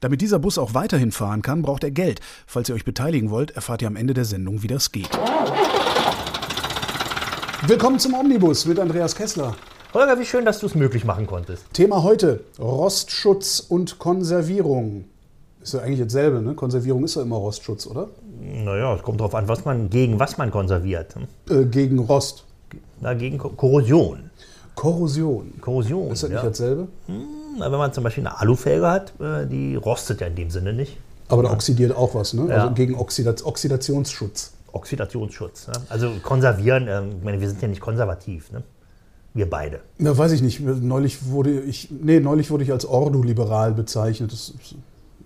Damit dieser Bus auch weiterhin fahren kann, braucht er Geld. Falls ihr euch beteiligen wollt, erfahrt ihr am Ende der Sendung, wie das geht. Willkommen zum Omnibus mit Andreas Kessler. Holger, wie schön, dass du es möglich machen konntest. Thema heute: Rostschutz und Konservierung. Ist ja eigentlich dasselbe, ne? Konservierung ist ja immer Rostschutz, oder? Naja, es kommt darauf an, was man, gegen was man konserviert. Äh, gegen Rost. Na, gegen Ko- Korrosion. Korrosion. Korrosion. Ist das ja. nicht dasselbe? Na, wenn man zum Beispiel eine Alufelge hat, äh, die rostet ja in dem Sinne nicht. Aber da oxidiert auch was, ne? Ja. Also gegen Oxidat Oxidationsschutz. Oxidationsschutz. Ne? Also konservieren, ähm, ich meine, wir sind ja nicht konservativ. Ne? Wir beide. Na, weiß ich nicht. Neulich wurde ich, nee, neulich wurde ich als Ordo-liberal bezeichnet. Das ist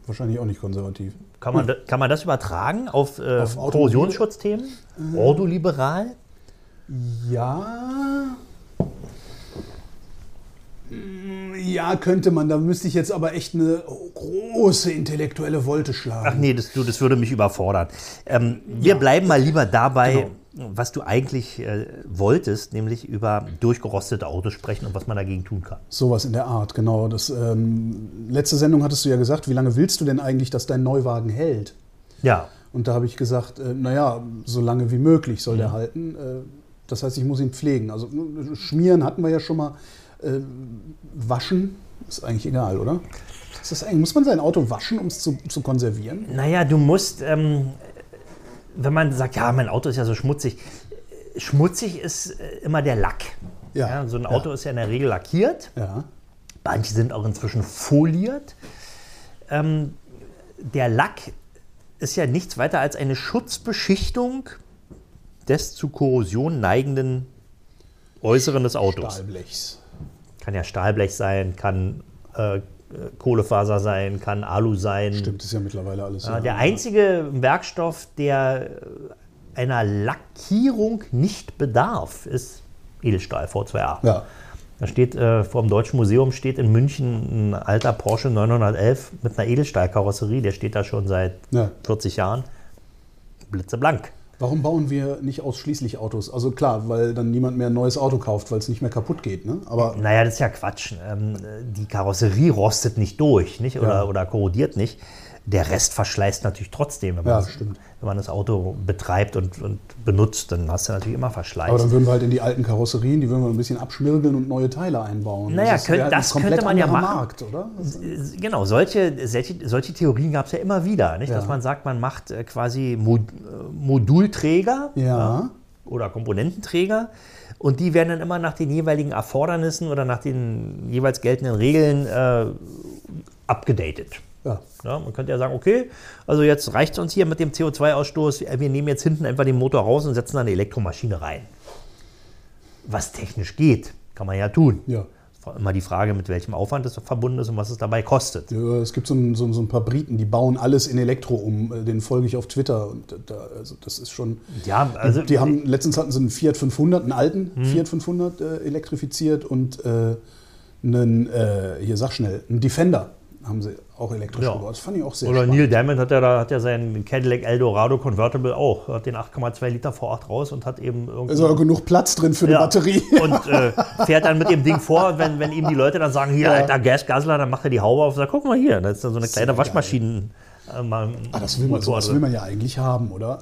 wahrscheinlich auch nicht konservativ. Kann man, da- kann man das übertragen auf, äh, Auf? Korrosionsschutzthemen? Ordoliberal? Ja. Mm, Ja, könnte man. Da müsste ich jetzt aber echt eine große intellektuelle Wolte schlagen. Ach nee, das, du, das würde mich überfordern. Ähm, wir bleiben mal lieber dabei, Genau. was du eigentlich äh, wolltest, nämlich über durchgerostete Autos sprechen und was man dagegen tun kann. Sowas in der Art, genau. Das, ähm, letzte Sendung hattest du ja gesagt, wie lange willst du denn eigentlich, dass dein Neuwagen hält? Ja, Und da habe ich gesagt, äh, naja, so lange wie möglich soll der halten. Äh, das heißt, ich muss ihn pflegen. Also äh, schmieren hatten wir ja schon mal. Äh, waschen ist eigentlich egal, oder? Eigentlich, muss man sein Auto waschen, um es zu, zu konservieren? naja, du musst, ähm, wenn man sagt, ja, mein Auto ist ja so schmutzig, äh, schmutzig ist äh, immer der Lack. Ja. so ein Auto ist ja in der Regel lackiert. Ja. Manche sind auch inzwischen foliert. Ähm, der Lack ist ja nichts weiter als eine Schutzbeschichtung des zu Korrosion neigenden Äußeren des Autos. Stahlblechs. Kann ja Stahlblech sein, kann äh, äh, Kohlefaser sein, kann Alu sein. Stimmt, ist ja mittlerweile alles. Ja, der einzige Werkstoff, der äh, einer Lackierung nicht bedarf, ist Edelstahl V2A. Ja. Da steht äh, vor dem Deutschen Museum steht in München ein alter Porsche 911 mit einer Edelstahlkarosserie. Der steht da schon seit Ja. 40 Jahren. Blitzeblank. Warum bauen wir nicht ausschließlich Autos? Also klar, weil dann niemand mehr ein neues Auto kauft, weil es nicht mehr kaputt geht. Ne? Aber Naja, das ist ja Quatsch. Ähm, die Karosserie rostet nicht durch nicht? Oder, Ja. oder korrodiert nicht. Der Rest verschleißt natürlich trotzdem. Wenn Ja, wenn man das Auto betreibt und, und benutzt, dann hast du natürlich immer Verschleiß. Aber dann würden wir halt in die alten Karosserien, die würden wir ein bisschen abschmirgeln und neue Teile einbauen. Naja, das könnt- halt das könnte man ja machen. Markt, oder? Genau, solche, solche, solche Theorien gab es ja immer wieder. Nicht? Ja. Dass man sagt, man macht äh, quasi Mod, äh, Modulträger Ja. oder Komponententräger und die werden dann immer nach den jeweiligen Erfordernissen oder nach den jeweils geltenden Regeln äh, abgedatet. Ja. Ja, man könnte ja sagen, okay, also jetzt reicht es uns hier mit dem CO2-Ausstoß, wir nehmen jetzt hinten einfach den Motor raus und setzen da eine Elektromaschine rein. Was technisch geht, kann man ja tun. Ja. Immer die Frage, mit welchem Aufwand das verbunden ist und was es dabei kostet. Ja, Es gibt so ein, so, so ein paar Briten, die bauen alles in Elektro um. Äh, Den folge ich auf Twitter. Und da, also das ist schon. Ja, also die haben letztens hatten sie einen Fiat 500, einen alten Mhm. Fiat 500 äh, elektrifiziert und äh, einen, äh, hier sag schnell, einen Defender haben sie auch elektrisch Ja. gebaut. Das fand ich auch sehr Oder spannend. Neil Diamond hat ja, da, hat ja seinen Cadillac Eldorado Convertible auch. Hat den 8,2 Liter V8 raus und hat eben irgendwie. ist aber genug Platz drin für eine Ja. Batterie. Und äh, fährt dann mit dem Ding vor, wenn, wenn ihm die Leute dann sagen, hier, alter Gasgasler, dann macht er die Haube auf und sagt, guck mal hier, da ist dann so eine kleine geil. Waschmaschinen. Äh, Ah, das will man, drin. will man ja eigentlich haben, oder?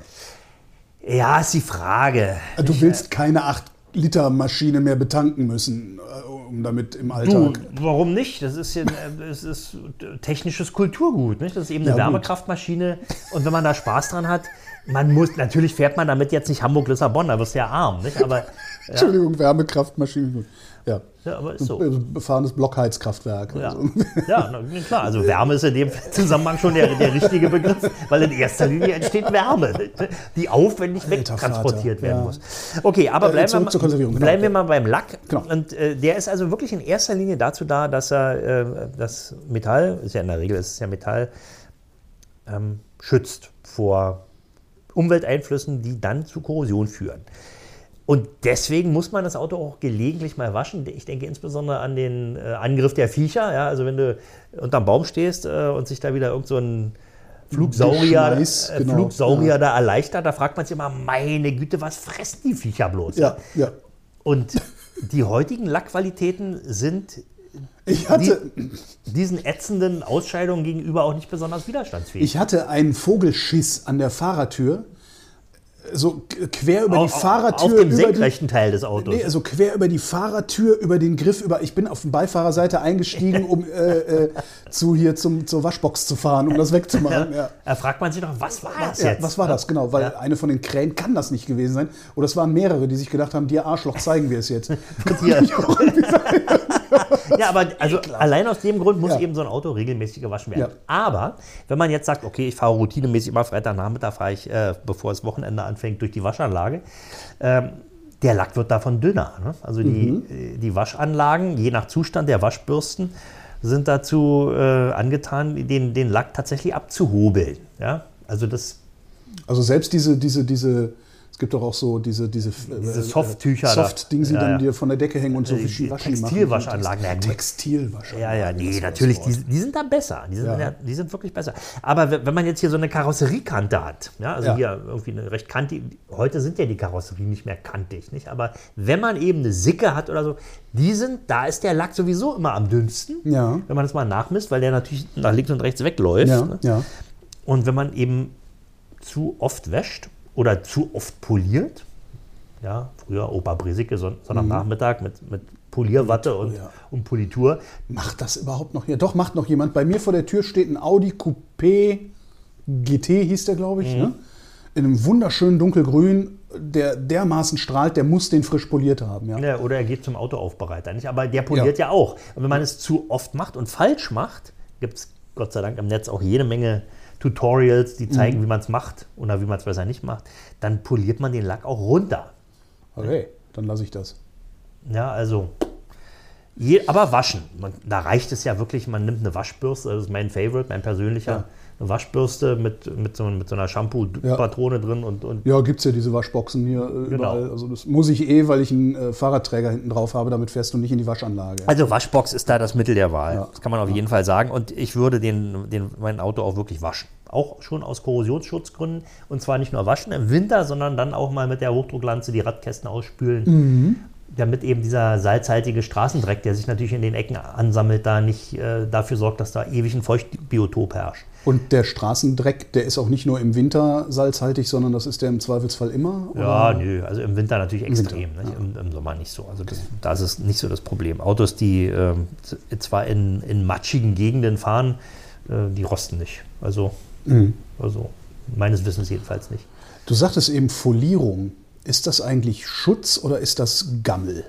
Ja, ist die Frage. Du willst keine acht Liter-Maschine mehr betanken müssen, äh, um damit im Du, Alltag. warum nicht? Das ist, ja, äh, es ist technisches Kulturgut. Nicht? Das ist eben eine Ja. Wärmekraftmaschine. Und wenn man da Spaß dran hat, man muss, natürlich fährt man damit jetzt nicht Hamburg-Lissabon, da wirst du ja arm. Nicht? Aber, Entschuldigung, Wärmekraftmaschine. Ja. ja, aber ist so. Ein befahrenes Blockheizkraftwerk. Ja, Also. ja na, klar. Also Wärme ist in dem Zusammenhang schon der, der richtige Begriff, weil in erster Linie entsteht Wärme, die aufwendig wegtransportiert werden ja. muss. Okay, aber Äh, bleiben, wir, mal, genau. bleiben wir mal beim Lack. Genau. Und äh, der ist also wirklich in erster Linie dazu da, dass er äh, das Metall, ist ja in der Regel ist es ja Metall, ähm, schützt vor Umwelteinflüssen, die dann zu Korrosion führen. Und deswegen muss man das Auto auch gelegentlich mal waschen. Ich denke insbesondere an den äh, Angriff der Viecher. Ja? Also wenn du unterm Baum stehst äh, und sich da wieder irgend so ein Flugsaurier, Geschmeiß, äh, genau, Flugsaurier ja. da erleichtert, da fragt man sich immer, meine Güte, was fressen die Viecher bloß? Ja, ja. Und die heutigen Lackqualitäten sind Ich hatte, diesen ätzenden Ausscheidungen gegenüber auch nicht besonders widerstandsfähig. ich hatte einen Vogelschiss an der Fahrertür. So quer über die Auf- Fahrertür. Auf über senkrechten Teil des Autos. Die, nee, also quer über die Fahrertür, über den Griff, über. Ich bin auf die Beifahrerseite eingestiegen, um äh, äh, zu hier zum, zur Waschbox zu fahren, um das wegzumachen. Ja. Da fragt man sich doch, was war das Ja, jetzt? was war das? Genau, weil Ja. eine von den Krähen kann das nicht gewesen sein. Oder es waren mehrere, die sich gedacht haben, dir Arschloch zeigen wir es jetzt. Ja. ja, aber also allein aus dem Grund muss Ja. eben so ein Auto regelmäßig gewaschen werden. Ja. Aber wenn man jetzt sagt, okay, ich fahre routinemäßig immer Freitagnachmittag, fahre ich, äh, bevor das Wochenende anfängt, durch die Waschanlage, ähm, der Lack wird davon dünner. Ne? Also die, Mhm. äh, die Waschanlagen, je nach Zustand der Waschbürsten, sind dazu äh, angetan, den, den Lack tatsächlich abzuhobeln. Ja? Also das Also selbst diese, diese, diese, es gibt doch auch so diese, diese, Diese Softtücher da. Soft-Ding, die Ja, dann ja. dir von der Decke hängen und so Äh, wischi die waschi machen. Textilwaschanlagen, gut. Textilwaschanlagen. Ja, ja, nee, natürlich, die, die sind da besser. Die sind, Ja. ja, die sind wirklich besser. Aber wenn man jetzt hier so eine Karosseriekante hat, ja, also Ja. hier irgendwie eine recht kantig, heute sind ja die Karosserien nicht mehr kantig, nicht? Aber wenn man eben eine Sicke hat oder so, die sind, da ist der Lack sowieso immer am dünnsten, Ja. wenn man das mal nachmisst, weil der natürlich nach links und rechts wegläuft. Ja, ne? ja. Und wenn man eben zu oft wäscht oder zu oft poliert, ja, früher Opa Bresicke, Son Sonntagnachmittag mit, mit Polierwatte und, Mhm. ja. und Politur, Macht das überhaupt noch hier? Doch, macht noch jemand. Bei mir vor der Tür steht ein Audi Coupé GT, hieß der, glaube ich. Ne? In einem wunderschönen dunkelgrün, der dermaßen strahlt, der muss den frisch poliert haben. Ja. Ja, oder er geht zum Autoaufbereiter. Nicht? Aber der poliert ja. auch. Und wenn man es zu oft macht und falsch macht, gibt es Gott sei Dank im Netz auch jede Menge Tutorials, die zeigen, wie man es macht oder wie man es besser nicht macht. Dann poliert man den Lack auch runter. Okay, dann lasse ich das. Ja, also. Je, aber waschen. Man, da reicht es ja wirklich, man nimmt eine Waschbürste, das ist mein Favorite, mein persönlicher. Ja. Eine Waschbürste mit, mit, so, mit so einer Shampoo-Patrone drin und, und Ja, gibt es ja diese Waschboxen hier äh, Genau. überall. Also das muss ich eh, weil ich einen äh, Fahrradträger hinten drauf habe, damit fährst du nicht in die Waschanlage. Also Waschbox ist da das Mittel der Wahl. Ja. Das kann man auf jeden Fall sagen. Und ich würde den, den, mein Auto auch wirklich waschen. Auch schon aus Korrosionsschutzgründen. Und zwar nicht nur waschen im Winter, sondern dann auch mal mit der Hochdrucklanze die Radkästen ausspülen. Damit eben dieser salzhaltige Straßendreck, der sich natürlich in den Ecken ansammelt, da nicht äh, dafür sorgt, dass da ewig ein Feuchtbiotop herrscht. Und der Straßendreck, der ist auch nicht nur im Winter salzhaltig, sondern das ist der im Zweifelsfall immer? Ja, oder? nö, also im Winter natürlich extrem, Winter, nicht? Im, Im Sommer nicht so. Also das, da ist es nicht so das Problem. Autos, die z- zwar in, in matschigen Gegenden fahren, äh, die rosten nicht. Also, Mhm. also meines Wissens jedenfalls nicht. Du sagtest eben Folierung. Ist das eigentlich Schutz oder ist das Gammel?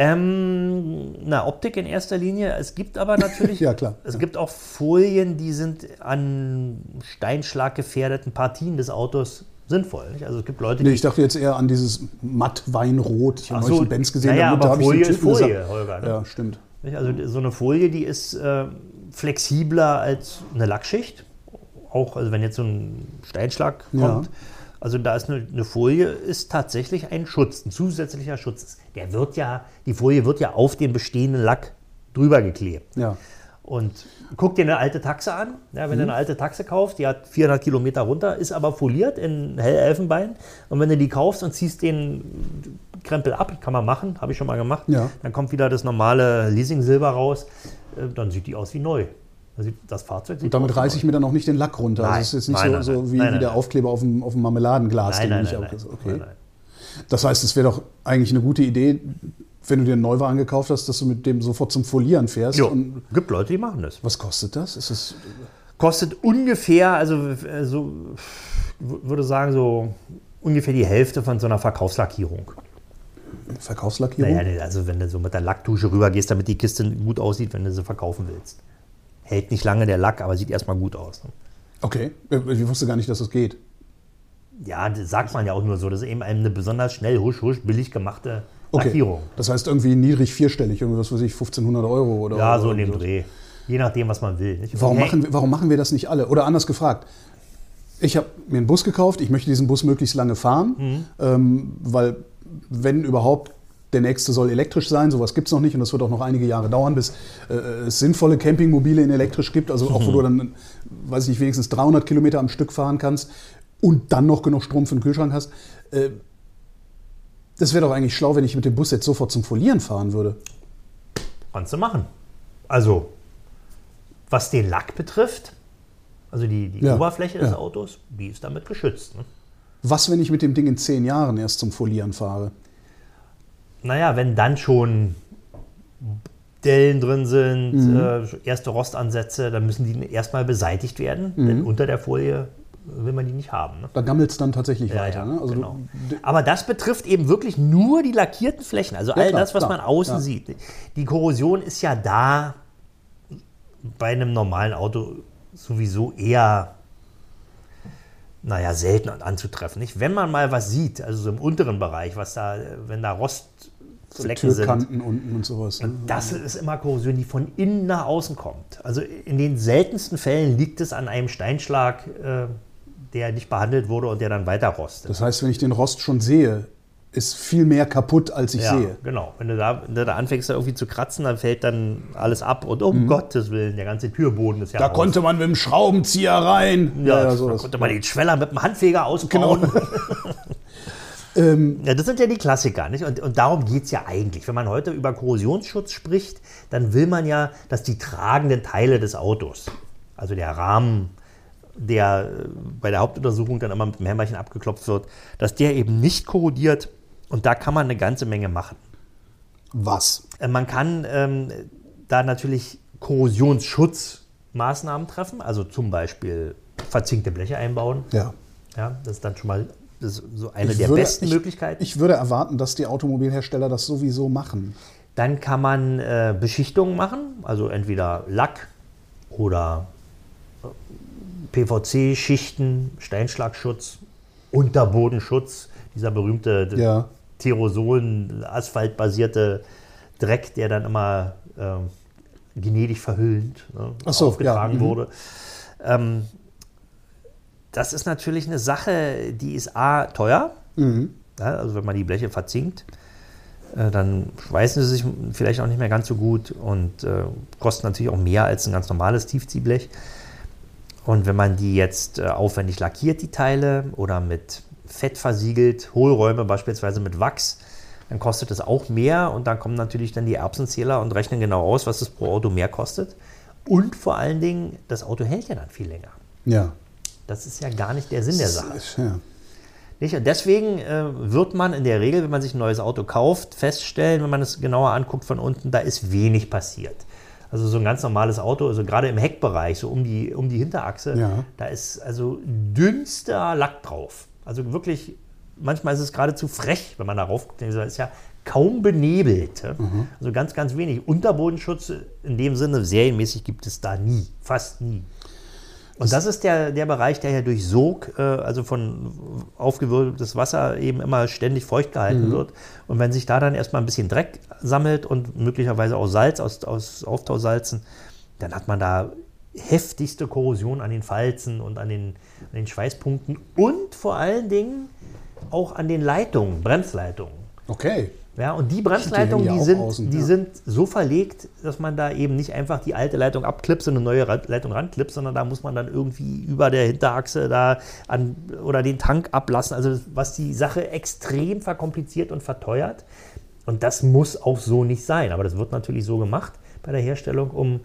Ähm, na, Optik in erster Linie. Es gibt aber natürlich, Ja, klar. es gibt auch Folien, die sind an Steinschlag gefährdeten Partien des Autos sinnvoll. Nicht? Also es gibt Leute, Nee, ich dachte jetzt eher an dieses Matt-Weinrot. Ich habe neulich so, einen Benz gesehen, naja, da- da aber ich den Folie ist Typen Folie, gesagt- Holger, ne? Ja, stimmt. Also so eine Folie, die ist äh, flexibler als eine Lackschicht. Auch also wenn jetzt so ein Steinschlag Ja. Also da ist eine, eine Folie ist tatsächlich ein Schutz, ein zusätzlicher Schutz. Der wird ja, die Folie wird ja auf den bestehenden Lack drüber geklebt. Ja. Und guck dir eine alte Taxe an. Ja, wenn Mhm. du eine alte Taxe kaufst, die hat 400 Kilometer runter, ist aber foliert in Hellelfenbein. Und wenn du die kaufst und ziehst den Krempel ab, kann man machen, habe ich schon mal gemacht, Ja. dann kommt wieder das normale Leasing-Silber raus, äh, dann sieht die aus wie neu. Sieht- Das Fahrzeug Und damit reiße ich mir dann auch nicht den Lack runter. Nein. Also es ist jetzt nicht Nein, so, nein, so wie, wie der. Aufkleber auf dem, auf dem Marmeladenglas. Nein, den nein, ich nein, okay. Das heißt, es wäre doch eigentlich eine gute Idee, wenn du dir einen Neuwagen gekauft hast, dass du mit dem sofort zum Folieren fährst. Und gibt Leute, die machen das. was kostet das? Ist es Kostet ungefähr, also äh, so, würde sagen, so ungefähr die Hälfte von so einer Verkaufslackierung. Verkaufslackierung? Naja, also wenn du so mit der Lackdusche rübergehst, damit die Kiste gut aussieht, wenn du sie verkaufen willst. Hält nicht lange der Lack, aber sieht erstmal gut aus. Ne? Okay, ich wusste gar nicht, dass das geht. Ja, das sagt man ja auch nur so. Das ist eben eine besonders schnell, husch, husch, billig gemachte Okay. Lackierung. Das heißt irgendwie niedrig vierstellig, irgendwie was weiß ich, 1500 Euro oder Ja, so in dem so. Dreh. Je nachdem, was man will. Warum Hey, machen, wir, warum machen wir das nicht alle? Oder anders gefragt, ich habe mir einen Bus gekauft, ich möchte diesen Bus möglichst lange fahren, Mhm. ähm, weil wenn überhaupt, der nächste soll elektrisch sein, sowas gibt es noch nicht und das wird auch noch einige Jahre dauern, bis äh, es sinnvolle Campingmobile in elektrisch gibt, also auch wo du dann, weiß ich nicht, wenigstens 300 Kilometer am Stück fahren kannst und dann noch genug Strom für den Kühlschrank hast. Äh, das wäre doch eigentlich schlau, wenn ich mit dem Bus jetzt sofort zum Folieren fahren würde. Kannst du machen. Also, was den Lack betrifft, also die, die Ja, Oberfläche des ja. Autos, die ist damit geschützt. Ne? Was, wenn ich mit dem Ding in zehn Jahren erst zum Folieren fahre? Naja, wenn dann schon Dellen drin sind, Mhm. äh, erste Rostansätze, dann müssen die erstmal beseitigt werden, Mhm. denn unter der Folie will man die nicht haben. Ne? Da gammelt es dann tatsächlich Ja, weiter. ja, ne? Also genau. Aber das betrifft eben wirklich nur die lackierten Flächen, also all klar, das, was klar, man außen ja. sieht. Die Korrosion ist ja da bei einem normalen Auto sowieso eher, naja, selten anzutreffen. Nicht? Wenn man mal was sieht, also so im unteren Bereich, was da, wenn da Rostflecken sind, Türkanten unten und sowas. Ne? das ist immer Korrosion, die von innen nach außen kommt. Also in den seltensten Fällen liegt es an einem Steinschlag, äh, der nicht behandelt wurde und der dann weiter rostet. Das heißt, wenn ich den Rost schon sehe, ist viel mehr kaputt, als ich ja, sehe. genau. Wenn du, da, wenn du da anfängst, da irgendwie zu kratzen, dann fällt dann alles ab und um Gottes Willen, der ganze Türboden ist ja Mhm. Da raus. konnte man mit dem Schraubenzieher rein. ja, da sowas. konnte man den Schweller mit dem Handfeger ausbauen. Genau. Ähm, Ja, das sind ja die Klassiker, nicht? Und, und darum geht es ja eigentlich. Wenn man heute über Korrosionsschutz spricht, dann will man ja, dass die tragenden Teile des Autos, also der Rahmen, der äh, bei der Hauptuntersuchung dann immer mit dem Hämmerchen abgeklopft wird, dass der eben nicht korrodiert. Und da kann man eine ganze Menge machen. Was? Äh, Man kann ähm, da natürlich Korrosionsschutzmaßnahmen treffen, also zum Beispiel verzinkte Bleche einbauen. Ja. Ja, das ist dann schon mal so eine Ich der würde- besten ich, Möglichkeiten. Ich würde erwarten, dass die Automobilhersteller das sowieso machen. Dann kann man äh, Beschichtungen machen, also entweder Lack oder äh, PVC-Schichten, Steinschlagschutz, Unterbodenschutz, dieser berühmte Ja. Terosolen, asphaltbasierte Dreck, der dann immer ähm, gnädig verhüllend ne, so, aufgetragen ja, mhm. wurde. Ähm, das ist natürlich eine Sache, die ist A, teuer. Mhm. Ja, also wenn man die Bleche verzinkt, äh, dann schweißen sie sich vielleicht auch nicht mehr ganz so gut und äh, kosten natürlich auch mehr als ein ganz normales Tiefziehblech. Und wenn man die jetzt äh, aufwendig lackiert, die Teile, oder mit Fett versiegelt, Hohlräume beispielsweise mit Wachs, dann kostet es auch mehr und dann kommen natürlich dann die Erbsenzähler und rechnen genau aus, was es pro Auto mehr kostet. Und vor allen Dingen, das Auto hält ja dann viel länger. Ja. Das ist ja gar nicht der Sinn der Sache. ja. Nicht? Und deswegen äh, wird man in der Regel, wenn man sich ein neues Auto kauft, feststellen, wenn man es genauer anguckt von unten, da ist wenig passiert. Also so ein ganz normales Auto, also gerade im Heckbereich, so um die, um die Hinterachse, Ja. da ist also dünnster Lack drauf. Also wirklich, manchmal ist es geradezu frech, wenn man da rauf guckt. Da ist ja kaum benebelt. ja. Also ganz, ganz wenig. Unterbodenschutz in dem Sinne serienmäßig gibt es da nie, fast nie. Und das ist der, der Bereich, der ja durch Sog, äh, also von aufgewirbeltes Wasser, eben immer ständig feucht gehalten wird. Und wenn sich da dann erstmal ein bisschen Dreck sammelt und möglicherweise auch Salz aus, aus Auftausalzen, dann hat man da heftigste Korrosion an den Falzen und an den, an den Schweißpunkten und vor allen Dingen auch an den Leitungen, Bremsleitungen. Okay. Ja, und die Bremsleitungen, Die die, sind, außen, die ja. sind so verlegt, dass man da eben nicht einfach die alte Leitung abklipst und eine neue Leitung ranklipst, sondern da muss man dann irgendwie über der Hinterachse da an oder den Tank ablassen. Also was die Sache extrem verkompliziert und verteuert. Und das muss auch so nicht sein. Aber das wird natürlich so gemacht bei der Herstellung, um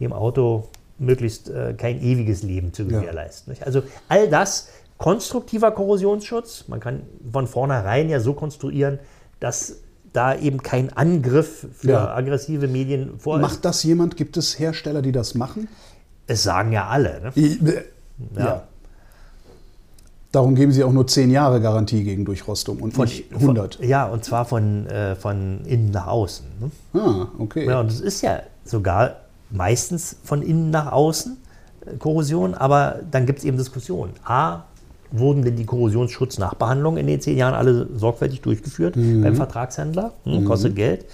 dem Auto möglichst äh, kein ewiges Leben zu Ja. gewährleisten. Nicht? Also all das konstruktiver Korrosionsschutz. Man kann von vornherein ja so konstruieren, dass da eben kein Angriff für Ja. aggressive Medien vor. Macht das jemand? Gibt es Hersteller, die das machen? Es sagen ja alle. Ne? Äh, Ja. Darum geben sie auch nur 10 Jahre Garantie gegen Durchrostung und nicht 100. Von, ja, und zwar von, äh, von innen nach außen. Ne? Ah, okay. Ja, und es ist ja sogar meistens von innen nach außen äh, Korrosion, aber dann gibt es eben Diskussionen. A, wurden denn die Korrosionsschutznachbehandlungen in den zehn Jahren alle sorgfältig durchgeführt beim Vertragshändler? Hm, Kostet Geld.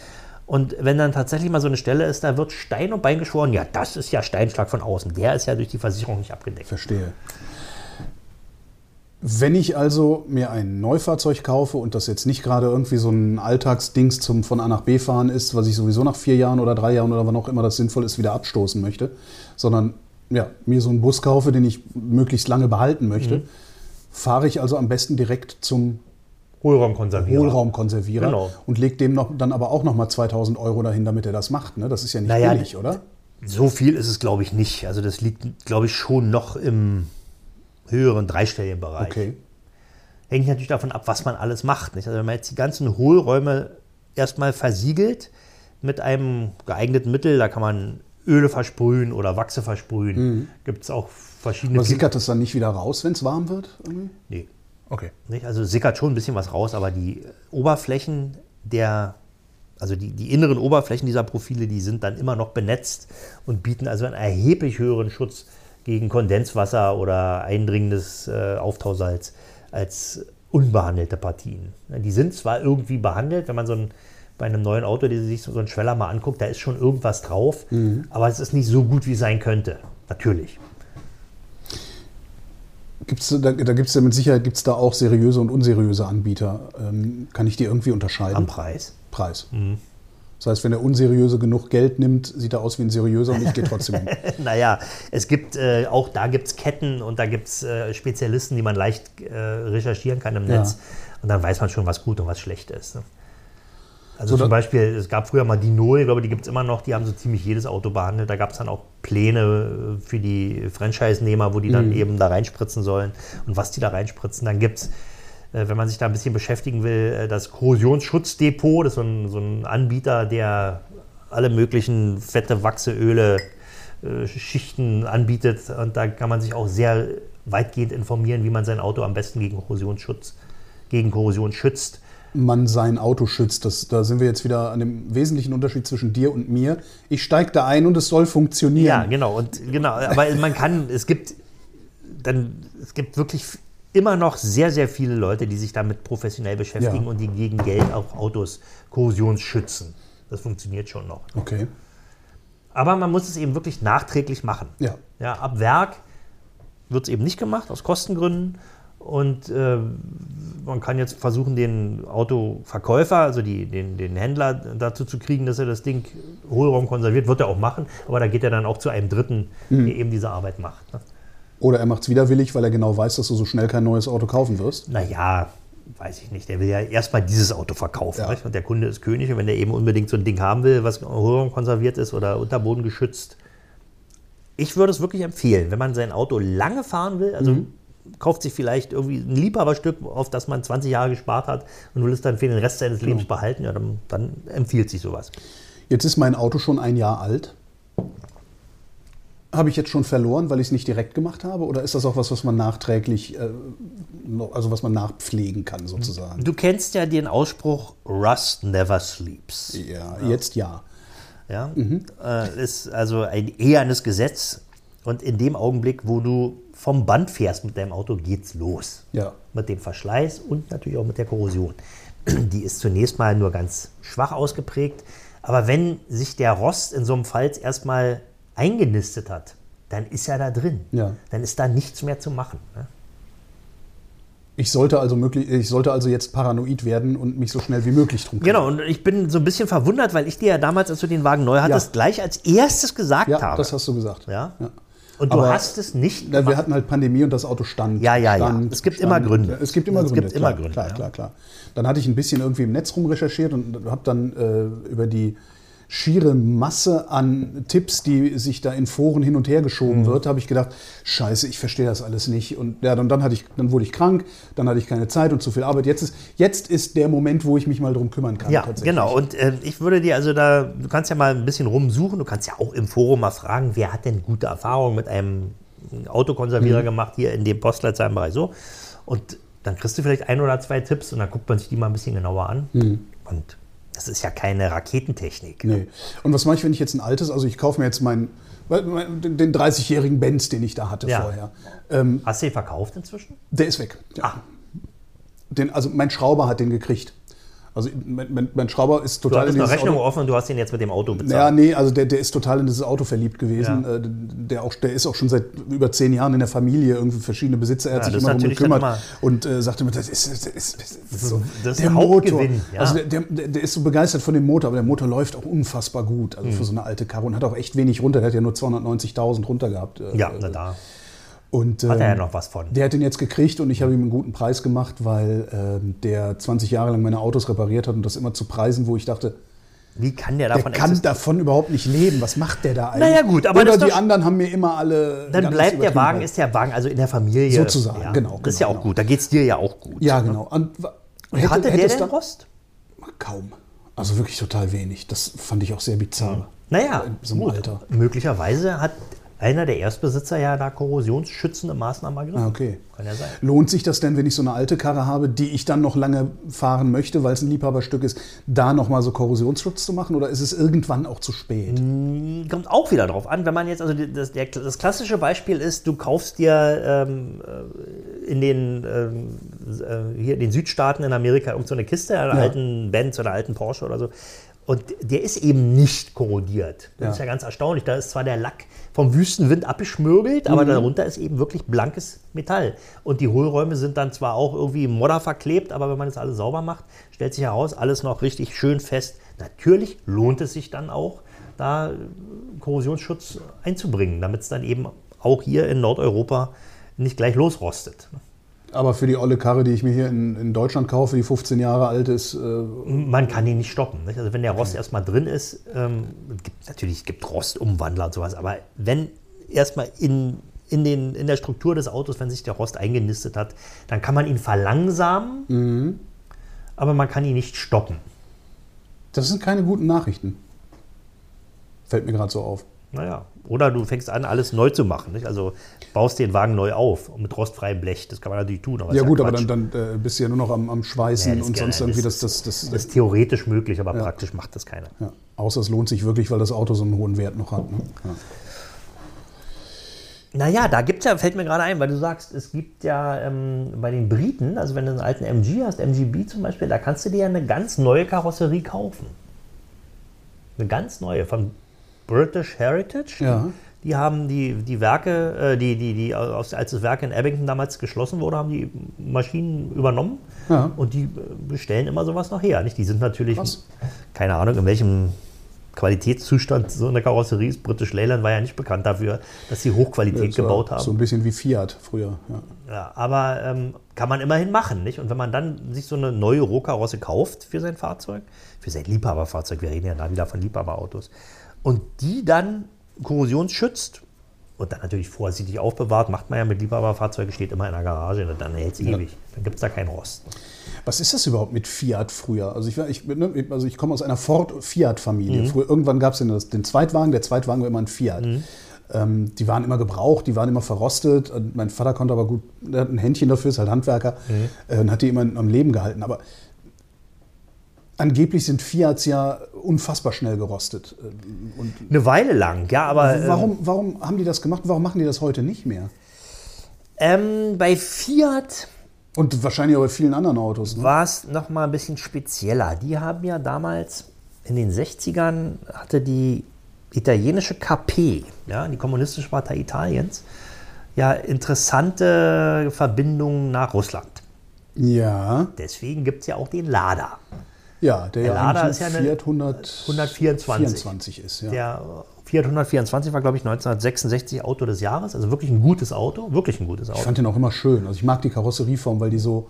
Und wenn dann tatsächlich mal so eine Stelle ist, da wird Stein und Bein geschworen, ja, das ist ja Steinschlag von außen. Der ist ja durch die Versicherung nicht abgedeckt. Verstehe. Wenn ich also mir ein Neufahrzeug kaufe und das jetzt nicht gerade irgendwie so ein Alltagsdings zum von A nach B fahren ist, was ich sowieso nach vier Jahren oder drei Jahren oder wann auch immer das sinnvoll ist, wieder abstoßen möchte, sondern ja, mir so einen Bus kaufe, den ich möglichst lange behalten möchte, fahre ich also am besten direkt zum Hohlraumkonservierer. Hohlraumkonservierer Genau. und lege dem noch, dann aber auch noch mal 2000 Euro dahin, damit er das macht. Ne? Das ist ja nicht Naja, billig, oder? So viel ist es, glaube ich, nicht. Also das liegt, glaube ich, schon noch im höheren dreistelligen Bereich. Okay. Hängt natürlich davon ab, was man alles macht. Nicht? Also wenn man jetzt die ganzen Hohlräume erstmal versiegelt mit einem geeigneten Mittel, da kann man Öle versprühen oder Wachse versprühen. Gibt es auch verschiedene... Aber sickert das dann nicht wieder raus, wenn es warm wird? irgendwie? Nee. Okay. Nicht? Also sickert schon ein bisschen was raus, aber die Oberflächen der, also die, die inneren Oberflächen dieser Profile, die sind dann immer noch benetzt und bieten also einen erheblich höheren Schutz gegen Kondenswasser oder eindringendes äh, Auftausalz als unbehandelte Partien. Die sind zwar irgendwie behandelt, wenn man so ein, bei einem neuen Auto, die sich so einen Schweller mal anguckt, da ist schon irgendwas drauf, aber es ist nicht so gut, wie es sein könnte. Natürlich. Gibt's, da da gibt es ja mit Sicherheit gibt's da auch seriöse und unseriöse Anbieter. Ähm, kann ich die irgendwie unterscheiden? Am Preis. Preis. Das heißt, wenn der unseriöse genug Geld nimmt, sieht er aus wie ein seriöser und ich gehe trotzdem hin. Naja, es gibt äh, auch da gibt es Ketten und da gibt es äh, Spezialisten, die man leicht äh, recherchieren kann im Ja. Netz. Und dann weiß man schon, was gut und was schlecht ist. Ne? Also So, zum Beispiel, es gab früher mal die Null, ich glaube, die gibt es immer noch, die haben so ziemlich jedes Auto behandelt. Da gab es dann auch Pläne äh, für die Franchise-Nehmer, wo die dann eben da reinspritzen sollen und was die da reinspritzen. Dann gibt es, wenn man sich da ein bisschen beschäftigen will, äh, das Korrosionsschutzdepot, das ist so ein, so ein Anbieter, der alle möglichen fette Wachseöle, äh, Schichten anbietet. Und da kann man sich auch sehr weitgehend informieren, wie man sein Auto am besten gegen Korrosionsschutz, gegen Korrosion schützt. Man sein Auto schützt. Das, da sind wir jetzt wieder an dem wesentlichen Unterschied zwischen dir und mir. Ich steige da ein und es soll funktionieren. Ja, genau. Und genau, aber man kann, es gibt dann, es gibt wirklich immer noch sehr, sehr viele Leute, die sich damit professionell beschäftigen Ja. und die gegen Geld auch Autos korrosionsschützen. Das funktioniert schon noch. Okay. Aber man muss es eben wirklich nachträglich machen. Ja. Ja, ab Werk wird es eben nicht gemacht, aus Kostengründen. Und äh, man kann jetzt versuchen, den Autoverkäufer, also die, den, den Händler dazu zu kriegen, dass er das Ding Hohlraum konserviert, wird er auch machen. Aber da geht er dann auch zu einem Dritten, Mhm. der eben diese Arbeit macht. Ne? Oder er macht es widerwillig, weil er genau weiß, dass du so schnell kein neues Auto kaufen wirst. Naja, weiß ich nicht. Der will ja erstmal dieses Auto verkaufen. Ja. Und der Kunde ist König. Und wenn der eben unbedingt so ein Ding haben will, was Hohlraum konserviert ist oder Unterboden geschützt, ich würde es wirklich empfehlen, wenn man sein Auto lange fahren will, also Mhm. kauft sich vielleicht irgendwie ein Liebhaberstück, auf das man 20 Jahre gespart hat und will es dann für den Rest seines Genau. Lebens behalten, ja, dann, dann empfiehlt sich sowas. Jetzt ist mein Auto schon ein Jahr alt. Habe ich jetzt schon verloren, weil ich es nicht direkt gemacht habe? Oder ist das auch was, was man nachträglich, äh, also was man nachpflegen kann sozusagen? Du kennst ja den Ausspruch Rust never sleeps. Ja, jetzt ja. Ja? Äh, ist also ein ehernes Gesetz. Und in dem Augenblick, wo du vom Band fährst mit deinem Auto, geht's los. Ja. Mit dem Verschleiß und natürlich auch mit der Korrosion. Die ist zunächst mal nur ganz schwach ausgeprägt. Aber wenn sich der Rost in so einem Falz erstmal eingenistet hat, dann ist er da drin. Ja. Dann ist da nichts mehr zu machen. Ne? Ich sollte also möglich, ich sollte also jetzt paranoid werden und mich so schnell wie möglich drum kümmern. Genau, und ich bin so ein bisschen verwundert, weil ich dir ja damals, als du den Wagen neu hattest, Ja. gleich als erstes gesagt Ja, habe. das hast du gesagt. Ja? Ja. Und du Aber- hast es nicht Na, wir gemacht. hatten halt Pandemie und das Auto stand. Ja, ja, ja. stand, Es gibt immer Gründe. Es gibt immer Es Gründe. gibt immer klar, Gründe, Klar, ja. klar, klar. Dann hatte ich ein bisschen irgendwie im Netz rumrecherchiert und habe dann äh, über die schiere Masse an Tipps, die sich da in Foren hin und her geschoben Mhm. wird, habe ich gedacht, scheiße, ich verstehe das alles nicht. Und ja, dann, dann, hatte ich, dann wurde ich krank, dann hatte ich keine Zeit und zu viel Arbeit. Jetzt ist, jetzt ist der Moment, wo ich mich mal drum kümmern kann. Ja, genau. Und äh, ich würde dir also da, du kannst ja mal ein bisschen rumsuchen. Du kannst ja auch im Forum mal fragen, wer hat denn gute Erfahrungen mit einem Autokonservierer Mhm. gemacht hier in dem Postleitzahlenbereich so. Und dann kriegst du vielleicht ein oder zwei Tipps und dann guckt man sich die mal ein bisschen genauer an. Und das ist ja keine Raketentechnik. Nee. Und was mache ich, wenn ich jetzt ein altes, also ich kaufe mir jetzt meinen, mein- den den 30-jährigen Benz, den ich da hatte Ja. vorher. Ähm, Hast du den verkauft inzwischen? der ist weg. Ja. Ah. Den, also mein Schrauber hat den gekriegt. Also mein, mein, mein Schrauber ist Du total hattest in noch dieses Rechnung Auto. offen und du hast ihn jetzt mit dem Auto Ja, bezahlt. nee, also der, der ist total in dieses Auto verliebt gewesen. Ja. Äh, Der, auch, der ist auch schon seit über zehn Jahren in der Familie, irgendwie verschiedene Besitzer. Er hat Ja, sich immer ist darum gekümmert immer- und äh, sagte immer, das ist, das ist, das ist so Das ist der ein Motor. Ja. Also der, der, der ist so begeistert von dem Motor, aber der Motor läuft auch unfassbar gut. Also Mhm. für so eine alte Karre und hat auch echt wenig runter. Der hat ja nur 290.000 runter gehabt. äh, Ja, äh, na da Und, hat er ja ähm, noch was von. der hat den jetzt gekriegt und ich habe ihm einen guten Preis gemacht, weil ähm, der 20 Jahre lang meine Autos repariert hat und das immer zu Preisen, wo ich dachte, Wie kann der der davon kann existieren? davon überhaupt nicht leben. Was macht der da eigentlich? Naja, gut, aber Oder die anderen haben mir immer alle. Dann bleibt der Wagen, halt. ist der Wagen also in der Familie. Sozusagen, ja, genau, Das ist ja genau, auch genau. gut. Da geht es dir ja auch gut. Ja, genau. Und, hätte- Hatte der denn Rost? Kaum. Also wirklich total wenig. Das fand ich auch sehr bizarr. Naja, In so gut. Alter. möglicherweise hat einer der Erstbesitzer ja da korrosionsschützende Maßnahmen ergriffen. Ah, okay. Kann ja sein. Lohnt sich das denn, wenn ich so eine alte Karre habe, die ich dann noch lange fahren möchte, weil es ein Liebhaberstück ist, da nochmal so Korrosionsschutz zu machen? Oder ist es irgendwann auch zu spät? Kommt auch wieder drauf an, wenn man jetzt, also das, der, das klassische Beispiel ist, du kaufst dir ähm, äh, in den, ähm, äh, hier in den Südstaaten in Amerika irgend so eine Kiste, einen Ja. alten Benz oder alten Porsche oder so. Und der ist eben nicht korrodiert. Das Ja. ist ja ganz erstaunlich. Da ist zwar der Lack vom Wüstenwind abgeschmürgelt, Mhm. aber darunter ist eben wirklich blankes Metall. Und die Hohlräume sind dann zwar auch irgendwie Modder verklebt, aber wenn man das alles sauber macht, stellt sich heraus, alles noch richtig schön fest. Natürlich lohnt es sich dann auch, da Korrosionsschutz einzubringen, damit es dann eben auch hier in Nordeuropa nicht gleich losrostet. Aber für die olle Karre, die ich mir hier in, in Deutschland kaufe, die 15 Jahre alt ist, äh, Man kann ihn nicht stoppen. Nicht? Also wenn der Rost erstmal drin ist, ähm, gibt, natürlich es gibt Rostumwandler und sowas, aber wenn erstmal in, in, den, in der Struktur des Autos, wenn sich der Rost eingenistet hat, dann kann man ihn verlangsamen, aber man kann ihn nicht stoppen. das sind keine guten Nachrichten. Fällt mir gerade so auf. Naja, oder du fängst an, alles neu zu machen. Nicht? Also baust den Wagen neu auf mit rostfreiem Blech. Das kann man natürlich tun. Aber Ja gut, aber Quatsch. dann, dann äh, bist du ja nur noch am, am Schweißen Ja, und sonst irgendwie das, das, das, Das ist theoretisch möglich, aber praktisch macht das keiner. ja. Außer es lohnt sich wirklich, weil das Auto so einen hohen Wert noch hat. Ne? Ja. Naja, da gibt es ja, fällt mir gerade ein, weil du sagst, es gibt ja ähm, bei den Briten, also wenn du einen alten MG hast, MGB zum Beispiel, da kannst du dir ja eine ganz neue Karosserie kaufen. Eine ganz neue von British Heritage. Ja. Die haben die, die Werke, äh, die, die, die, als das Werk in Abington damals geschlossen wurde, haben die Maschinen übernommen Ja. und die äh, bestellen immer sowas noch her. Nicht? Die sind natürlich, Krass. keine Ahnung, in welchem Qualitätszustand so eine Karosserie ist. British Leyland war ja nicht bekannt dafür, dass sie Hochqualität war gebaut haben. So ein bisschen wie Fiat früher. Ja. Ja, aber ähm, kann man immerhin machen, nicht? Und wenn man dann sich so eine neue Rohkarosse kauft für sein Fahrzeug, für sein Liebhaberfahrzeug, wir reden ja da wieder von Liebhaberautos, und die dann korrosionsschützt und dann natürlich vorsichtig aufbewahrt, macht man ja mit Liebhaberfahrzeugen, steht immer in der Garage und dann hält es ewig. Dann gibt es da keinen Rost. Was ist das überhaupt mit Fiat früher? Also ich, ich, ne, also ich komme aus einer Ford-Fiat-Familie. Mhm. Früher, irgendwann gab es den, den Zweitwagen, der Zweitwagen war immer ein Fiat. Mhm. Ähm, die waren immer gebraucht, die waren immer verrostet. Und mein Vater konnte aber gut, der hat ein Händchen dafür, ist halt Handwerker, Mhm. äh, und hat die immer am Leben gehalten. Aber angeblich sind Fiats ja unfassbar schnell gerostet. Äh, Und Eine Weile lang, ja, aber ähm, warum, warum haben die das gemacht? Warum machen die das heute nicht mehr? ähm, bei Fiat Und wahrscheinlich auch bei vielen anderen Autos. Ne? war es noch mal ein bisschen spezieller. Die haben ja damals in den 60ern hatte die italienische KP, ja, die Kommunistische Partei Italiens, ja interessante Verbindungen nach Russland. Ja, Deswegen gibt es ja auch den Lada. Ja, der, Lada ist ja ein eine Fiat 100 124. 24 ist. Ja. Der Fiat 124 war, glaube ich, 1966 Auto des Jahres. Also wirklich ein gutes Auto. Wirklich ein gutes Auto. Ich fand den auch immer schön. Also ich mag die Karosserieform, weil die so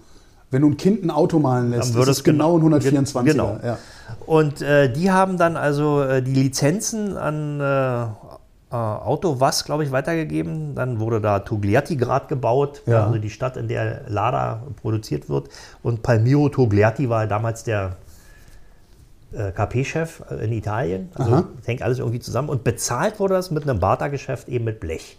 Wenn du ein Kind ein Auto malen lässt, Dann würde ist genau ein genau- 124er. genau. Ja. Und äh, die haben dann also äh, die Lizenzen an äh, äh, Autowas, glaube ich, weitergegeben. Dann wurde da Togliatti-Grad gebaut, Ja. also die Stadt, in der Lada produziert wird. Und Palmiro Togliatti war damals der KP-Chef in Italien. Also Aha. hängt alles irgendwie zusammen. Und bezahlt wurde das mit einem Barter-Geschäft eben mit Blech.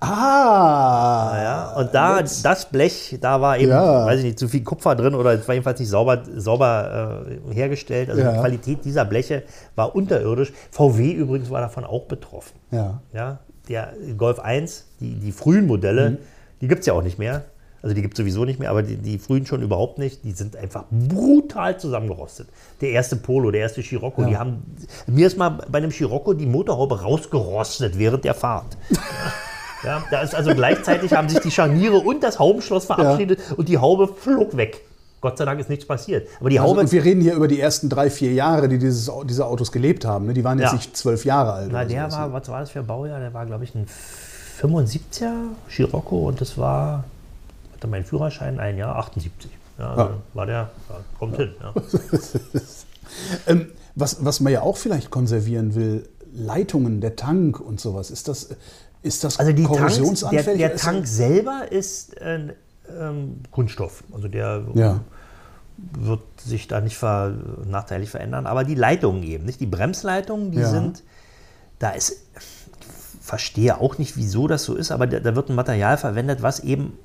Ah, Ja, und da, das Blech, da war eben, Ja. weiß ich nicht, zu viel Kupfer drin oder es war jedenfalls nicht sauber, sauber äh, hergestellt. Also Ja. die Qualität dieser Bleche war unterirdisch. VW übrigens war davon auch betroffen. Ja. Ja, der Golf 1, die, die frühen Modelle, Mhm. die gibt es ja auch nicht mehr. Also die gibt es sowieso nicht mehr, aber die, die frühen schon überhaupt nicht. Die sind einfach brutal zusammengerostet. Der erste Polo, der erste Scirocco, die haben. Mir ist mal bei einem Scirocco die Motorhaube rausgerostet während der Fahrt. Ja, da ist also gleichzeitig haben sich die Scharniere und das Haubenschloss verabschiedet und die Haube flog weg. Gott sei Dank ist nichts passiert. Aber die Also, Haube, und wir reden hier über die ersten drei, vier Jahre, die dieses, diese Autos gelebt haben. Ne? Die waren jetzt Ja. nicht zwölf Jahre alt. na, der sowas, war, was war das für ein Baujahr? Der war, glaube ich, ein 75er Scirocco und das war, hatte mein Führerschein ein Jahr, 78. Ja, also Ja. war der, ja, kommt hin. Ähm, was, was man ja auch vielleicht konservieren will, Leitungen, der Tank und sowas. Ist das, ist das Also die Tanks, der, der Tank selber ist äh, ähm, Kunststoff. Also der Ja. wird sich da nicht ver, nachteilig verändern. Aber die Leitungen eben, nicht? Die Bremsleitungen, die Ja. sind, da ist, ich verstehe auch nicht, wieso das so ist, aber da, da wird ein Material verwendet, was eben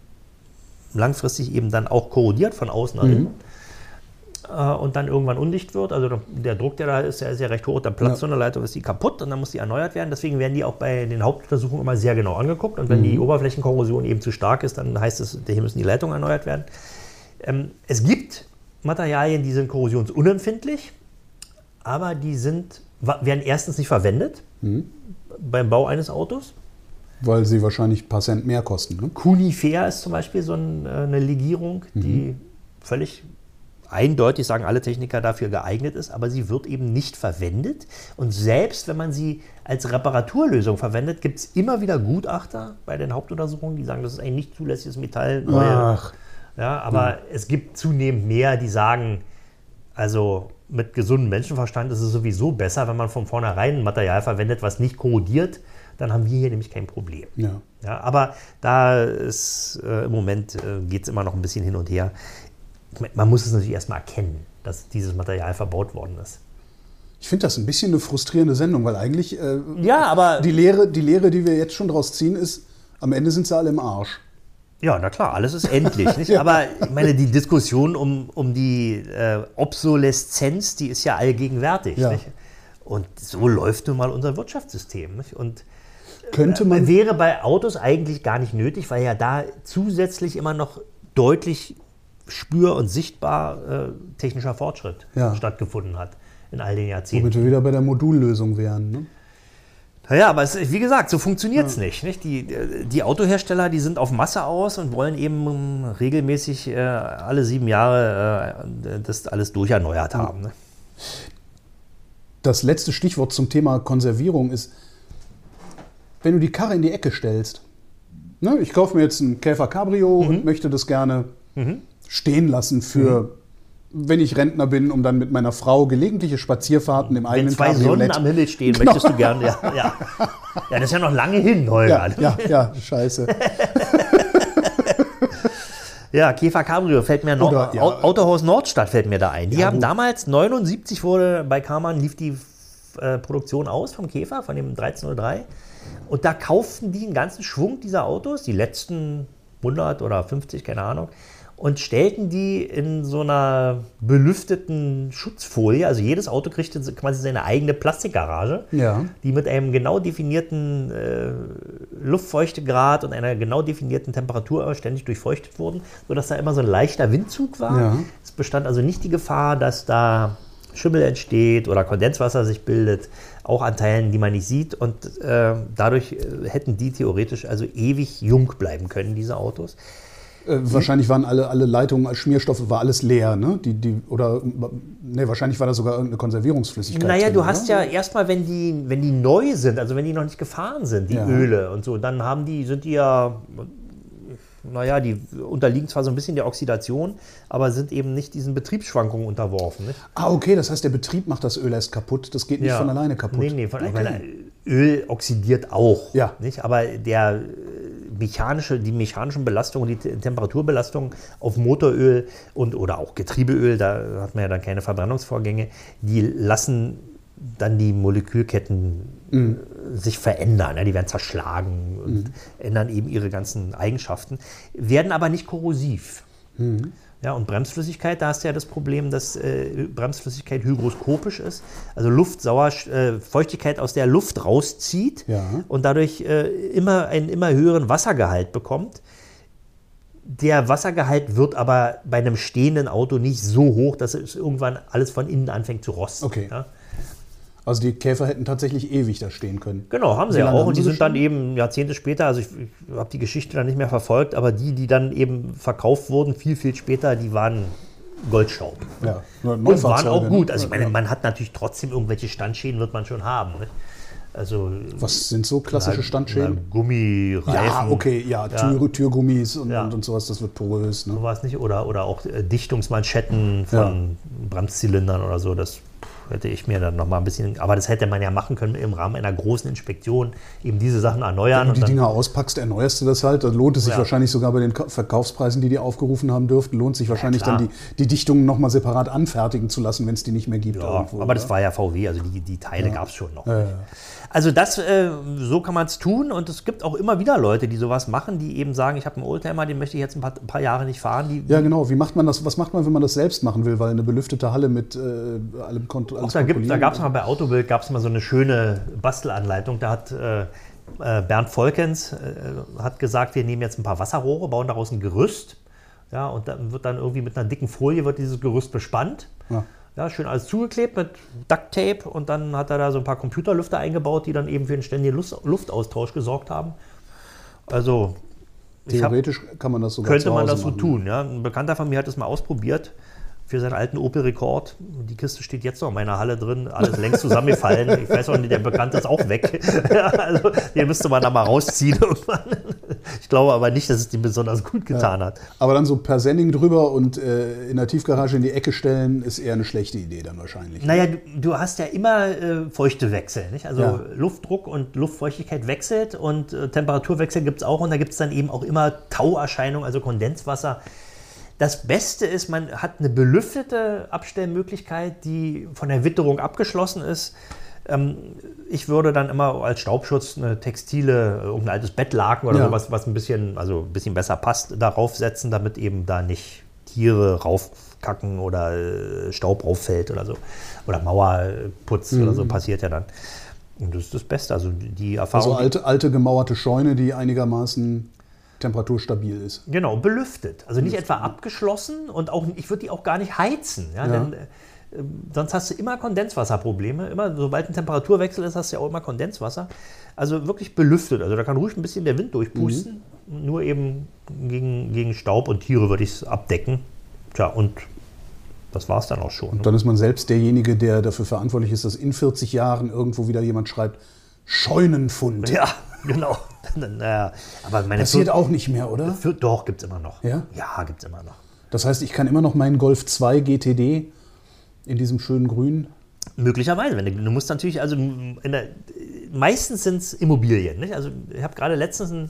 langfristig eben dann auch korrodiert von außen nach innen. Äh, und dann irgendwann undicht wird. Also der- Druck, der da ist, der ist ja recht hoch. Dann platzt so eine Leitung, ist die kaputt und dann muss die erneuert werden. Deswegen werden die auch bei den Hauptuntersuchungen immer sehr genau angeguckt. Und wenn die Oberflächenkorrosion eben zu stark ist, dann heißt es, hier müssen die Leitungen erneuert werden. Ähm, es gibt Materialien, die sind korrosionsunempfindlich, aber die sind, werden erstens nicht verwendet beim Bau eines Autos. Weil sie wahrscheinlich ein paar Cent mehr kosten. Ne? Cunifer ist zum Beispiel so äh, eine Legierung, die völlig eindeutig, sagen alle Techniker, dafür geeignet ist, aber sie wird eben nicht verwendet. Und selbst wenn man sie als Reparaturlösung verwendet, gibt es immer wieder Gutachter bei den Hauptuntersuchungen, die sagen, das ist ein nicht zulässiges Metall. Neue. Ach. Ja, aber es gibt zunehmend mehr, die sagen, also mit gesundem Menschenverstand ist es sowieso besser, wenn man von vornherein ein Material verwendet, was nicht korrodiert. Dann haben wir hier nämlich kein Problem. Ja. Ja, aber da ist äh, im Moment äh, geht es immer noch ein bisschen hin und her. Man muss es natürlich erstmal erkennen, dass dieses Material verbaut worden ist. Ich finde das ein bisschen eine frustrierende Sendung, weil eigentlich äh, Ja, aber die, Lehre, die Lehre, die wir jetzt schon draus ziehen, ist, am Ende sind sie alle im Arsch. Ja, na klar, alles ist endlich. Nicht? Aber ich meine, die Diskussion um, um die äh, Obsoleszenz, die ist ja allgegenwärtig. Ja. Nicht? Und so läuft nun mal unser Wirtschaftssystem. Nicht? Und Könnte man. wäre bei Autos eigentlich gar nicht nötig, weil ja da zusätzlich immer noch deutlich spür- und sichtbar äh, technischer Fortschritt Ja. stattgefunden hat in all den Jahrzehnten. Womit wir wieder bei der Modullösung wären. Ne? Naja, aber es, wie gesagt, so funktioniert es nicht, nicht. Die, die Autohersteller, die sind auf Masse aus und wollen eben ähm, regelmäßig äh, alle sieben Jahre äh, das alles durcherneuert haben. Ne? Das letzte Stichwort zum Thema Konservierung ist, wenn du die Karre in die Ecke stellst. Ne, ich kaufe mir jetzt einen Käfer Cabrio Mhm. und möchte das gerne stehen lassen für, wenn ich Rentner bin, um dann mit meiner Frau gelegentliche Spazierfahrten im Wenn eigenen zwei Sonnen am Himmel stehen, Genau. möchtest du gerne. Ja, ja. ja, das ist ja noch lange hin, Holger. Ja, ja, ja, scheiße. Ja, Käfer Cabrio fällt mir noch. Oder, ja. Au- Autohaus Nordstadt fällt mir da ein. Die Ja, haben gut. damals 79 wurde bei Karmann lief die äh, Produktion aus vom Käfer, von dem 1303. Und da kauften die einen ganzen Schwung dieser Autos, die letzten 100 oder 50, keine Ahnung, und stellten die in so einer belüfteten Schutzfolie. Also jedes Auto kriegte quasi seine eigene Plastikgarage, Ja. die mit einem genau definierten äh, Luftfeuchtegrad und einer genau definierten Temperatur ständig durchfeuchtet wurden, sodass da immer so ein leichter Windzug war. Ja. Es bestand also nicht die Gefahr, dass da Schimmel entsteht oder Kondenswasser sich bildet, auch an Teilen, die man nicht sieht. Und äh, dadurch äh, hätten die theoretisch also ewig jung bleiben können, diese Autos. Äh, wahrscheinlich waren alle, alle Leitungen als Schmierstoffe, war alles leer, ne? Die, die, oder, ne, wahrscheinlich war da sogar irgendeine Konservierungsflüssigkeit. Naja, drin, du oder? hast ja erstmal, wenn die, wenn die neu sind, also wenn die noch nicht gefahren sind, die Ja. Öle und so, dann haben die, sind die ja naja, die unterliegen zwar so ein bisschen der Oxidation, aber sind eben nicht diesen Betriebsschwankungen unterworfen. Nicht? Ah, okay, das heißt, der Betrieb macht das Öl erst kaputt. Das geht nicht Ja. von alleine kaputt. Nee, nee, von, Okay. Öl oxidiert auch. Ja. Nicht? Aber der äh, mechanische, die mechanischen Belastungen, die Te- Temperaturbelastungen auf Motoröl und oder auch Getriebeöl, da hat man ja dann keine Verbrennungsvorgänge, die lassen dann die Molekülketten Mhm. äh, sich verändern. Ja, die werden zerschlagen und ändern eben ihre ganzen Eigenschaften, werden aber nicht korrosiv. Mhm. Ja, und Bremsflüssigkeit, da hast du ja das Problem, dass äh, Bremsflüssigkeit hygroskopisch ist, also Luft, Sauer, äh, Feuchtigkeit aus der Luft rauszieht Ja. und dadurch äh, immer einen immer höheren Wassergehalt bekommt. Der Wassergehalt wird aber bei einem stehenden Auto nicht so hoch, dass es irgendwann alles von innen anfängt zu rosten. Okay. Ja? Also die Käfer hätten tatsächlich ewig da stehen können. Genau, haben sie ja auch. Und die sind dann eben Jahrzehnte später, also ich, ich habe die Geschichte dann nicht mehr verfolgt, aber die, die dann eben verkauft wurden, viel, viel später, die waren Goldstaub. Ja, Und waren auch gut. Also ich meine, Ja. man hat natürlich trotzdem irgendwelche Standschäden, wird man schon haben. Ne? Also Was sind so klassische Standschäden? na, Gummireifen. Ja, okay, ja, Tür, Türgummis und, Ja. und, und sowas, das wird porös. Ne? Sowas nicht. Oder, oder auch äh, Dichtungsmanschetten von Bremszylindern oder so. Das hätte ich mir dann noch mal ein bisschen. Aber das hätte man ja machen können im Rahmen einer großen Inspektion, eben diese Sachen erneuern. Wenn du die Dinger auspackst, erneuerst du das halt. Dann lohnt es sich Ja. wahrscheinlich sogar bei den Ka- Verkaufspreisen, die die aufgerufen haben dürften, lohnt sich wahrscheinlich klar. dann die, die Dichtungen nochmal separat anfertigen zu lassen, wenn es die nicht mehr gibt. Ja, irgendwo, aber das oder? war ja VW, also die, die Teile gab es schon noch. Ja, ja. Also das, äh, so kann man es tun und es gibt auch immer wieder Leute, die sowas machen, die eben sagen, ich habe einen Oldtimer, den möchte ich jetzt ein paar, ein paar Jahre nicht fahren. Die, Ja, genau. Wie macht man das? Was macht man, wenn man das selbst machen will? Weil eine belüftete Halle mit äh, allem Kont alles da gibt, da gab es mal bei Autobild gab es mal so eine schöne Bastelanleitung. Da hat äh, äh, Bernd Volkens äh, hat gesagt, wir nehmen jetzt ein paar Wasserrohre, bauen daraus ein Gerüst. Ja, und dann wird dann irgendwie mit einer dicken Folie wird dieses Gerüst bespannt. Ja. Ja, schön alles zugeklebt mit Duct Tape und dann hat er da so ein paar Computerlüfter eingebaut, die dann eben für einen ständigen Luftaustausch gesorgt haben. Also ich hab, Theoretisch kann man das sogar könnte man das so machen. tun. Ja. Ein Bekannter von mir hat das mal ausprobiert für seinen alten Opel Rekord. Die Kiste steht jetzt noch in meiner Halle drin, alles längst zusammengefallen. Ich weiß auch nicht, der Bekannte ist auch weg. Ja, also den müsste man da mal rausziehen irgendwann. Ich glaube aber nicht, dass es dem besonders gut getan hat. Aber dann so per Sending drüber und äh, in der Tiefgarage in die Ecke stellen, ist eher eine schlechte Idee dann wahrscheinlich. Naja, du, du hast ja immer äh, Feuchtewechsel. Nicht? Also Ja. Luftdruck und Luftfeuchtigkeit wechselt und äh, Temperaturwechsel gibt es auch. Und da gibt es dann eben auch immer Tauerscheinungen, also Kondenswasser. Das Beste ist, man hat eine belüftete Abstellmöglichkeit, die von der Witterung abgeschlossen ist. Ähm, ich würde dann immer als Staubschutz eine textile, äh, irgendein altes Bettlaken oder Ja. sowas, was ein bisschen, also ein bisschen besser passt, darauf setzen, damit eben da nicht Tiere raufkacken oder äh, Staub rauffällt oder so. Oder Mauerputz oder Mhm. so passiert ja dann. Und das ist das Beste. Also die Erfahrung. Also alte, alte gemauerte Scheune, die einigermaßen temperaturstabil ist. Genau, belüftet. Also nicht etwa abgeschlossen und auch, ich würde die auch gar nicht heizen. Ja, Ja. Denn, äh, sonst hast du immer Kondenswasserprobleme. Immer, sobald ein Temperaturwechsel ist, hast du ja auch immer Kondenswasser. Also wirklich belüftet. Also da kann ruhig ein bisschen der Wind durchpusten. Nur eben gegen, gegen Staub und Tiere würde ich es abdecken. Tja, und das war es dann auch schon. Ne? Dann ist man selbst derjenige, der dafür verantwortlich ist, dass in 40 Jahren irgendwo wieder jemand schreibt, Scheunenfund. Ja, genau. naja, aber meine Passiert auch nicht mehr, oder? Für, doch, gibt es immer noch. Ja? Ja, gibt es immer noch. Das heißt, ich kann immer noch meinen Golf 2 GTD in diesem schönen Grün. Möglicherweise. Wenn du, du musst natürlich, also in der, meistens sind es Immobilien. Nicht? Also ich habe gerade letztens ein,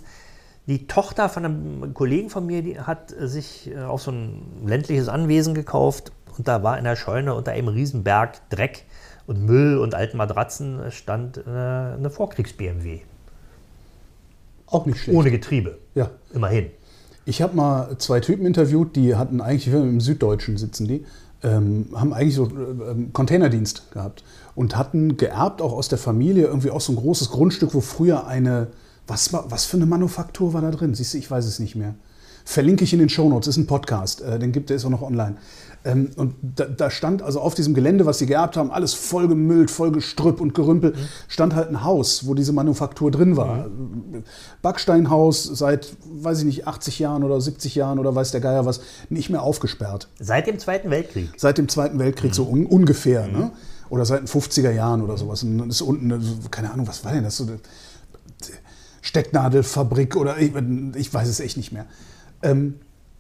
die Tochter von einem Kollegen von mir, die hat sich äh, auch so ein ländliches Anwesen gekauft und da war in der Scheune unter einem Riesenberg Dreck und Müll und alten Matratzen stand äh, eine Vorkriegs-BMW. Auch nicht schlecht. Ohne Getriebe. Ja. Immerhin. Ich habe mal zwei Typen interviewt, die hatten eigentlich, im Süddeutschen sitzen die, ähm, haben eigentlich so äh, ähm, Containerdienst gehabt und hatten geerbt auch aus der Familie irgendwie auch so ein großes Grundstück, wo früher eine, was, was für eine Manufaktur war da drin? Siehst du, ich weiß es nicht mehr. Verlinke ich in den Shownotes, ist ein Podcast, äh, den gibt der ist auch noch online. Ähm, und da, da stand also auf diesem Gelände, was sie geerbt haben, alles voll gemüllt, voll Gestrüpp und Gerümpel, stand halt ein Haus, wo diese Manufaktur drin war. Backsteinhaus seit, weiß ich nicht, 80 Jahren oder 70 Jahren oder weiß der Geier was, nicht mehr aufgesperrt. Seit dem Zweiten Weltkrieg. Seit dem Zweiten Weltkrieg so un ungefähr, ne? Oder seit den 50er Jahren oder sowas. Und dann ist unten, eine- keine Ahnung, was war denn das? So eine Stecknadelfabrik oder ich, ich weiß es echt nicht mehr. Ähm,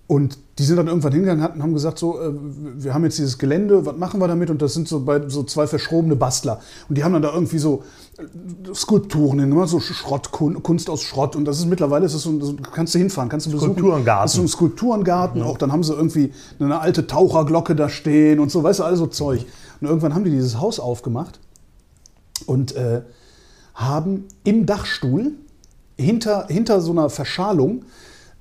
und die sind dann irgendwann hingegangen und haben gesagt, so, äh, wir haben jetzt dieses Gelände, was machen wir damit? Und das sind so, bei, so zwei verschrobene Bastler. Und die haben dann da irgendwie so äh, Skulpturen hin, so Schrott, Kunst aus Schrott. Und das ist mittlerweile, ist das so, so, kannst du hinfahren, kannst du besuchen. Skulpturengarten. Das ist so ein Skulpturengarten. Mhm. Auch dann haben sie irgendwie eine alte Taucherglocke da stehen und so, weißt du, also Zeug. Und irgendwann haben die dieses Haus aufgemacht und äh, haben im Dachstuhl hinter, hinter so einer Verschalung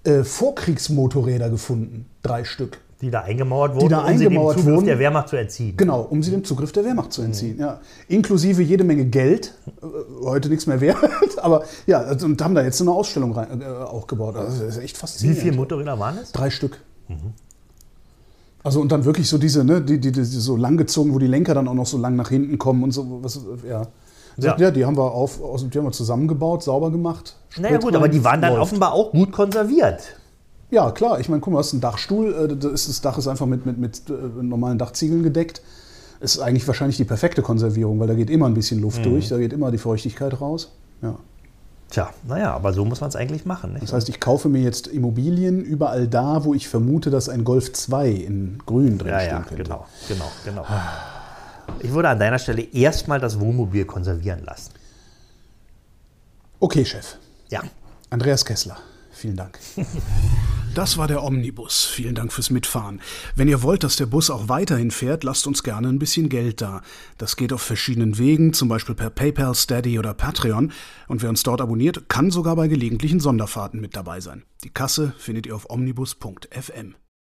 äh, Vorkriegsmotorräder gefunden, drei Stück. Die da eingemauert wurden, die da um eingemauert sie dem Zugriff wurden. der Wehrmacht zu entziehen. Genau, um sie dem Zugriff der Wehrmacht zu entziehen. Mhm. Ja. Inklusive jede Menge Geld, äh, heute nichts mehr wert, aber ja, also, und haben da jetzt eine Ausstellung rein, äh, auch gebaut. Also, das ist echt Wie faszinierend. viele Motorräder waren es? Drei Stück. Also und dann wirklich so diese, ne, die, die, die so langgezogen, wo die Lenker dann auch noch so lang nach hinten kommen und so, was, ja. Sagt, Ja. ja. die haben wir auf, aus, die haben wir zusammengebaut, sauber gemacht. Naja gut, rein, aber die waren dann läuft. offenbar auch gut konserviert. Ja, klar. Ich meine, guck mal, du hast einen Dachstuhl. äh, da ist Das Dach ist einfach mit, mit, mit äh, normalen Dachziegeln gedeckt. Ist eigentlich wahrscheinlich die perfekte Konservierung, weil da geht immer ein bisschen Luft durch, da geht immer die Feuchtigkeit raus. Ja. Tja, naja, aber so muss man es eigentlich machen. Nicht? Das heißt, ich kaufe mir jetzt Immobilien überall da, wo ich vermute, dass ein Golf 2 in grün drin ja, stehen ja, könnte. genau, genau, genau. Ich würde an deiner Stelle erstmal das Wohnmobil konservieren lassen. Okay, Chef. Ja. Andreas Kessler, vielen Dank. Das war der Omnibus. Vielen Dank fürs Mitfahren. Wenn ihr wollt, dass der Bus auch weiterhin fährt, lasst uns gerne ein bisschen Geld da. Das geht auf verschiedenen Wegen, zum Beispiel per PayPal, Steady oder Patreon. Und wer uns dort abonniert, kann sogar bei gelegentlichen Sonderfahrten mit dabei sein. Die Kasse findet ihr auf omnibus.fm.